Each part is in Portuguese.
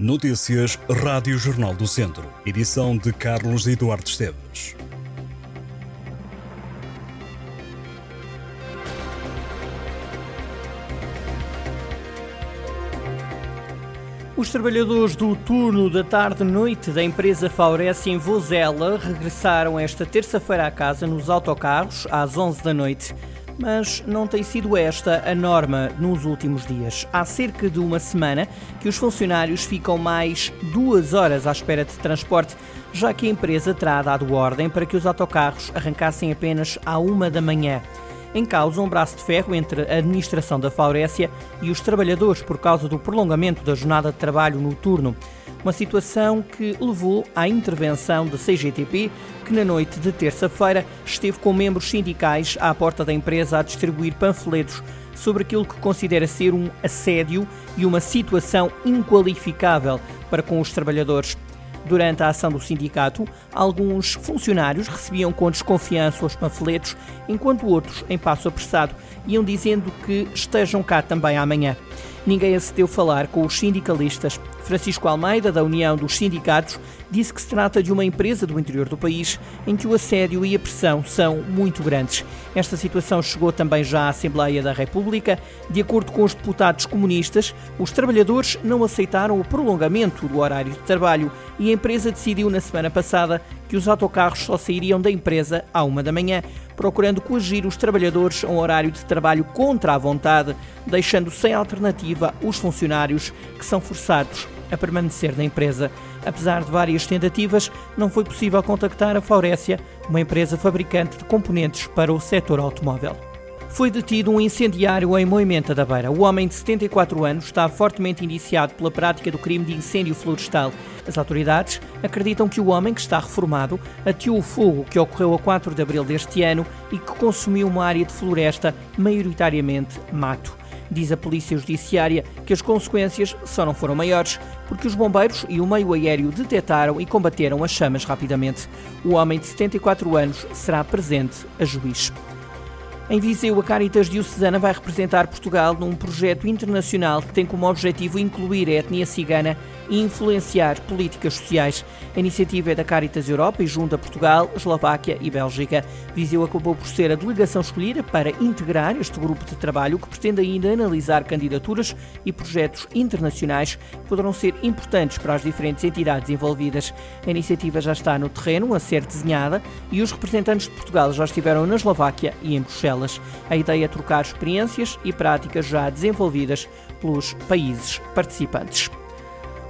Notícias Rádio Jornal do Centro. Edição de Carlos Eduardo Esteves. Os trabalhadores do turno da tarde-noite da empresa Faurece em Vozela regressaram esta terça-feira à casa nos autocarros às 11 da noite. Mas não tem sido esta a norma nos últimos dias. Há cerca de uma semana que os funcionários ficam mais duas horas à espera de transporte, já que a empresa terá dado ordem para que os autocarros arrancassem apenas à uma da manhã em causa um braço de ferro entre a administração da Faurécia e os trabalhadores por causa do prolongamento da jornada de trabalho noturno. Uma situação que levou à intervenção da CGTP, que na noite de terça-feira esteve com membros sindicais à porta da empresa a distribuir panfletos sobre aquilo que considera ser um assédio e uma situação inqualificável para com os trabalhadores. Durante a ação do sindicato, alguns funcionários recebiam com desconfiança os panfletos, enquanto outros, em passo apressado, iam dizendo que estejam cá também amanhã. Ninguém acedeu falar com os sindicalistas. Francisco Almeida, da União dos Sindicatos, disse que se trata de uma empresa do interior do país em que o assédio e a pressão são muito grandes. Esta situação chegou também já à Assembleia da República. De acordo com os deputados comunistas, os trabalhadores não aceitaram o prolongamento do horário de trabalho e a empresa decidiu na semana passada que os autocarros só sairiam da empresa à uma da manhã, procurando coagir os trabalhadores a um horário de trabalho contra a vontade, deixando sem alternativa os funcionários que são forçados a permanecer na empresa. Apesar de várias tentativas, não foi possível contactar a Faurécia, uma empresa fabricante de componentes para o setor automóvel foi detido um incendiário em Moimenta da Beira. O homem de 74 anos está fortemente indiciado pela prática do crime de incêndio florestal. As autoridades acreditam que o homem, que está reformado, ateou o fogo que ocorreu a 4 de abril deste ano e que consumiu uma área de floresta, maioritariamente mato. Diz a Polícia Judiciária que as consequências só não foram maiores, porque os bombeiros e o meio aéreo detetaram e combateram as chamas rapidamente. O homem de 74 anos será presente a juiz. Em Viseu, a Caritas Diocesana vai representar Portugal num projeto internacional que tem como objetivo incluir a etnia cigana e influenciar políticas sociais. A iniciativa é da Caritas Europa e junta Portugal, Eslováquia e Bélgica. Viseu acabou por ser a delegação escolhida para integrar este grupo de trabalho que pretende ainda analisar candidaturas e projetos internacionais que poderão ser importantes para as diferentes entidades envolvidas. A iniciativa já está no terreno a ser desenhada e os representantes de Portugal já estiveram na Eslováquia e em Bruxelas. A ideia é trocar experiências e práticas já desenvolvidas pelos países participantes.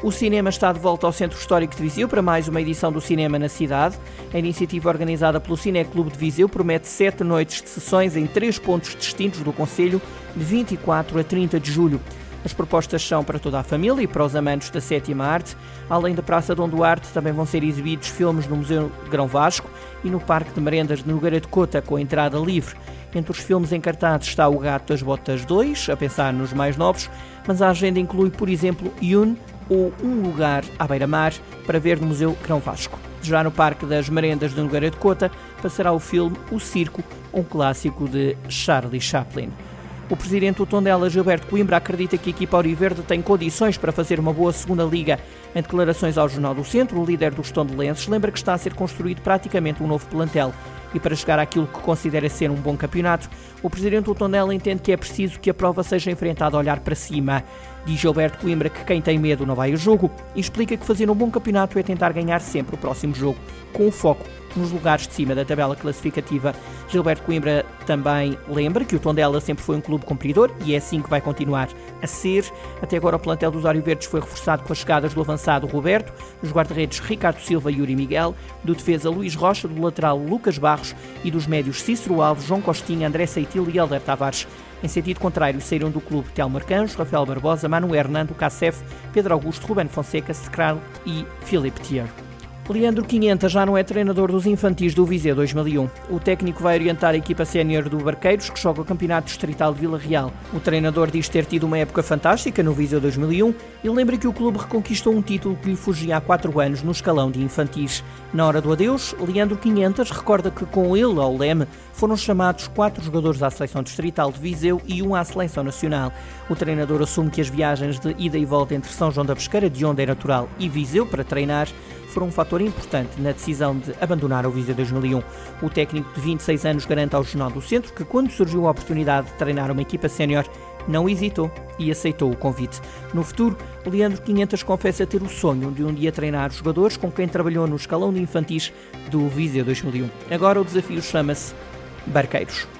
O cinema está de volta ao Centro Histórico de Viseu para mais uma edição do Cinema na Cidade. A iniciativa organizada pelo Cineclube de Viseu promete sete noites de sessões em três pontos distintos do Conselho, de 24 a 30 de julho. As propostas são para toda a família e para os amantes da sétima arte. Além da Praça Dom Duarte, também vão ser exibidos filmes no Museu Grão Vasco e no Parque de Merendas de Nogueira de Cota, com entrada livre. Entre os filmes encartados está O Gato das Botas 2, a pensar nos mais novos, mas a agenda inclui, por exemplo, Yun ou Um Lugar à Beira-Mar, para ver no Museu Grão Vasco. Já no Parque das Merendas de Nogueira de Cota passará o filme O Circo, um clássico de Charlie Chaplin. O presidente do Tondela, Gilberto Coimbra, acredita que a equipa Auriverde tem condições para fazer uma boa segunda liga. Em declarações ao Jornal do Centro, o líder dos tondelenses lembra que está a ser construído praticamente um novo plantel. E para chegar àquilo que considera ser um bom campeonato, o presidente do Tondela entende que é preciso que a prova seja enfrentada a olhar para cima. Diz Gilberto Coimbra que quem tem medo não vai ao jogo e explica que fazer um bom campeonato é tentar ganhar sempre o próximo jogo, com o foco nos lugares de cima da tabela classificativa. Gilberto Coimbra também lembra que o Tondela sempre foi um clube cumpridor e é assim que vai continuar a ser. Até agora o plantel dos Ário Verdes foi reforçado com as chegadas do avançado Roberto, dos guarda-redes Ricardo Silva e Yuri Miguel, do defesa Luís Rocha, do lateral Lucas Barros e dos médios Cícero Alves, João Costinha, André Seitil e Helder Tavares. Em sentido contrário, saíram do clube Telmo Arcanjo, Rafael Barbosa, Manu Hernando, Cacef, Pedro Augusto, Ruben Fonseca, Scral e Filipe Thier. Leandro 500 já não é treinador dos infantis do Viseu 2001. O técnico vai orientar a equipa sénior do Barqueiros, que joga o Campeonato Distrital de Vila Real. O treinador diz ter tido uma época fantástica no Viseu 2001 e lembra que o clube reconquistou um título que lhe fugia há quatro anos no escalão de infantis. Na hora do adeus, Leandro 500 recorda que com ele ao leme foram chamados quatro jogadores à seleção distrital de Viseu e um à seleção nacional. O treinador assume que as viagens de ida e volta entre São João da Pesqueira, de onde é natural, e Viseu para treinar foram um fator importante na decisão de abandonar o Viseu 2001. O técnico de 26 anos garante ao Jornal do Centro que, quando surgiu a oportunidade de treinar uma equipa sénior, não hesitou e aceitou o convite. No futuro, Leandro 500 confessa ter o sonho de um dia treinar jogadores com quem trabalhou no escalão de infantis do Viseu 2001. Agora o desafio chama-se Barqueiros.